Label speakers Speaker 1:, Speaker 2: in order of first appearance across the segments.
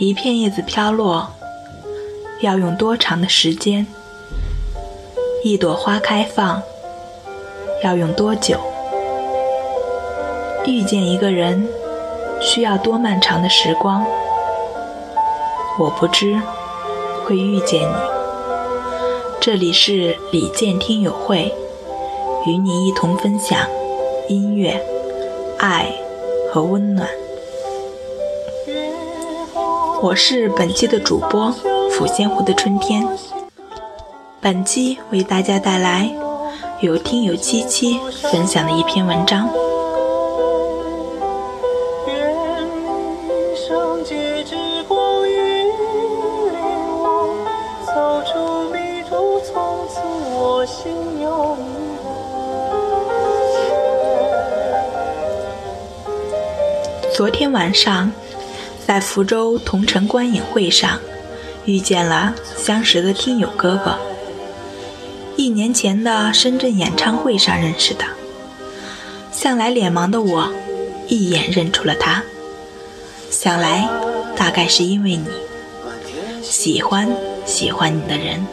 Speaker 1: 一片叶子飘落，要用多长的时间？一朵花开放，要用多久？遇见一个人，需要多漫长的时光？我不知会遇见你。这里是李健听友会，与你一同分享音乐、爱和温暖。我是本期的主播抚仙湖的春天。本期为大家带来由听友七七分享的一篇文章。昨天晚上。在福州同城观影会上，遇见了相识的听友哥哥。一年前的深圳演唱会上认识的，向来脸盲的我，一眼认出了他。想来，大概是因为你喜欢喜欢你的人。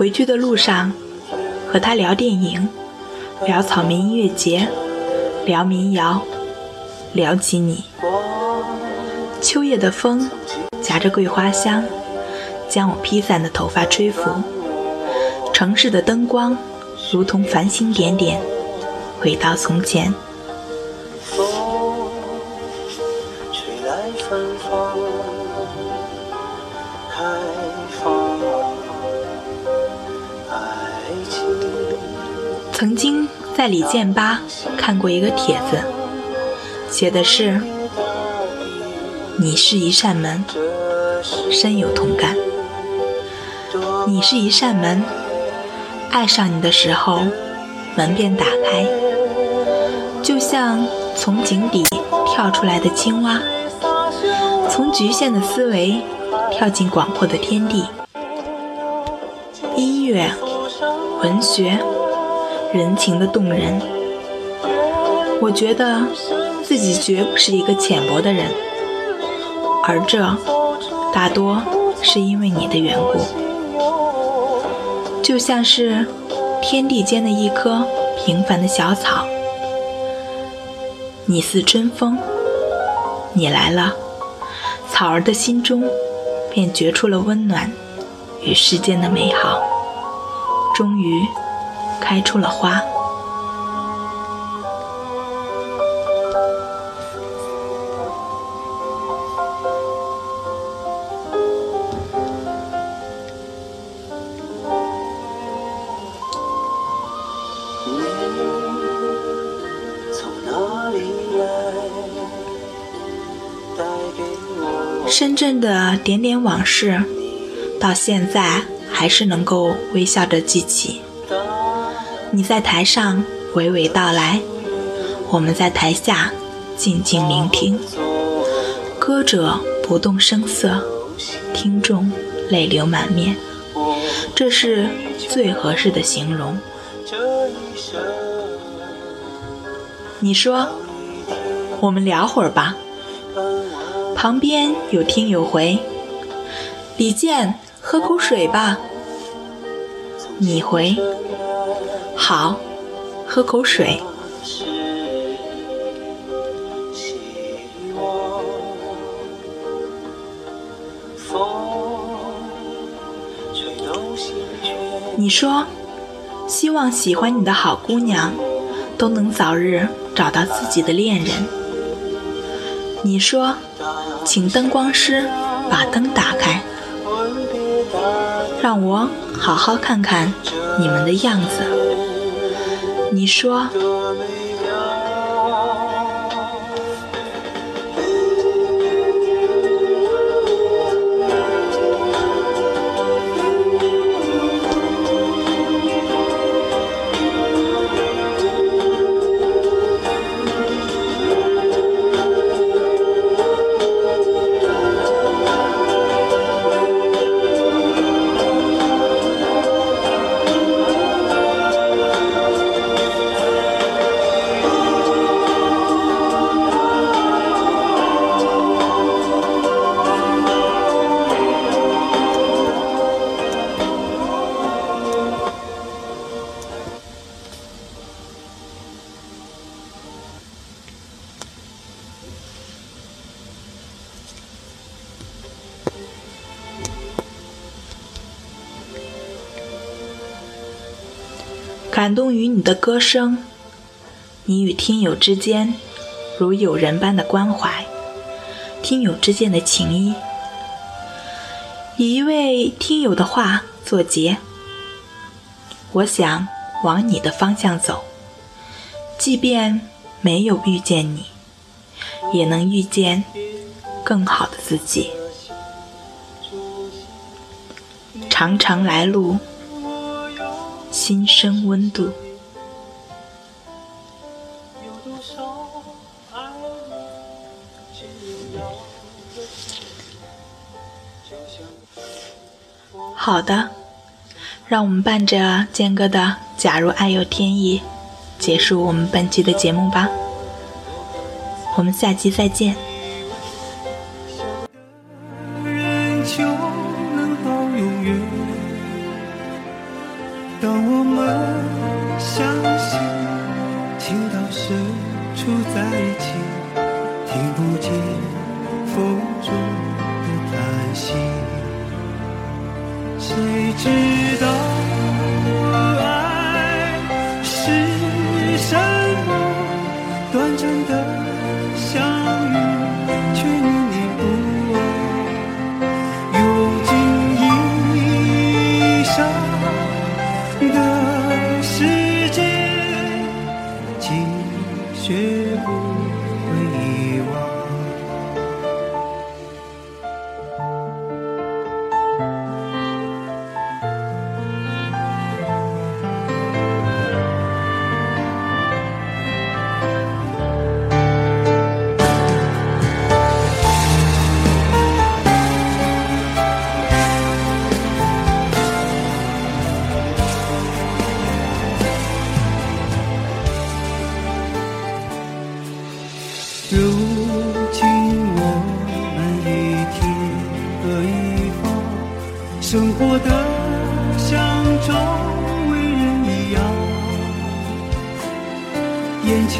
Speaker 1: 回去的路上，和他聊电影，聊草莓音乐节，聊民谣，聊起你。秋夜的风夹着桂花香，将我披散的头发吹拂。城市的灯光如同繁星点点，回到从前。在李健吧看过一个帖子，写的是：“你是一扇门，深有同感。你是一扇门，爱上你的时候，门便打开，就像从井底跳出来的青蛙，从局限的思维跳进广阔的天地。音乐，文学。”人情的动人，我觉得自己绝不是一个浅薄的人，而这大多是因为你的缘故。就像是天地间的一棵平凡的小草，你似春风，你来了，草儿的心中便觉出了温暖与世间的美好，终于。开出了花。深圳的点点往事，到现在还是能够微笑着记起。你在台上娓娓道来，我们在台下静静聆听。歌者不动声色，听众泪流满面，这是最合适的形容。你说，我们聊会儿吧。旁边有听友回：“李健，喝口水吧。”你回。好，喝口水。你说，希望喜欢你的好姑娘都能早日找到自己的恋人。你说，请灯光师把灯打开，让我好好看看你们的样子。你说。感动于你的歌声，你与听友之间如友人般的关怀，听友之间的情谊。以一位听友的话作结：我想往你的方向走，即便没有遇见你，也能遇见更好的自己。长长来路，心生温度。好的，让我们伴着健哥的《假如爱有天意》，结束我们本期的节目吧。我们下期再见。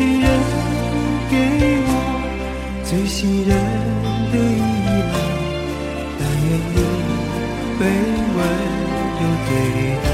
Speaker 2: 眼前人给我最信任的依赖，但愿你被温柔对待。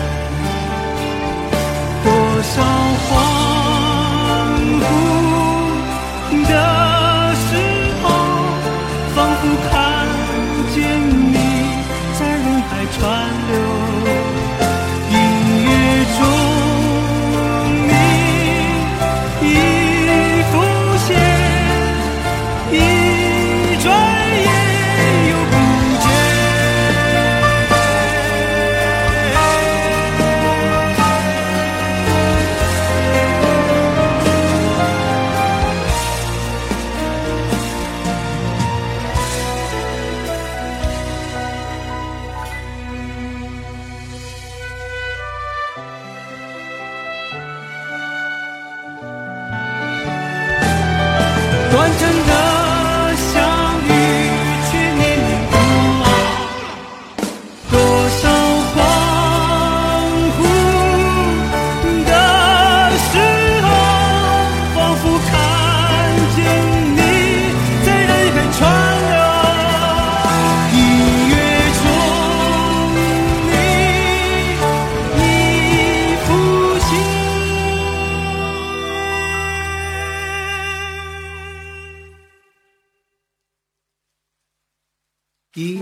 Speaker 2: 一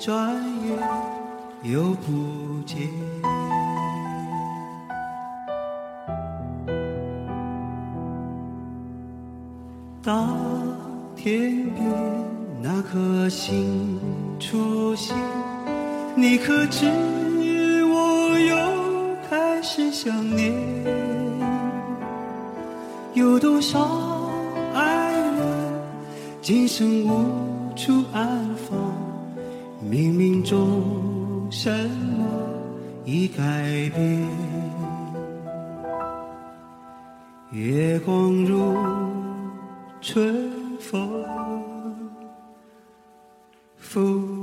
Speaker 2: 转眼又不见，大天边那颗星出现，你可知我又开始想念？有多少爱人，今生无。处安放，冥冥中什么已改变？月光如春风，拂。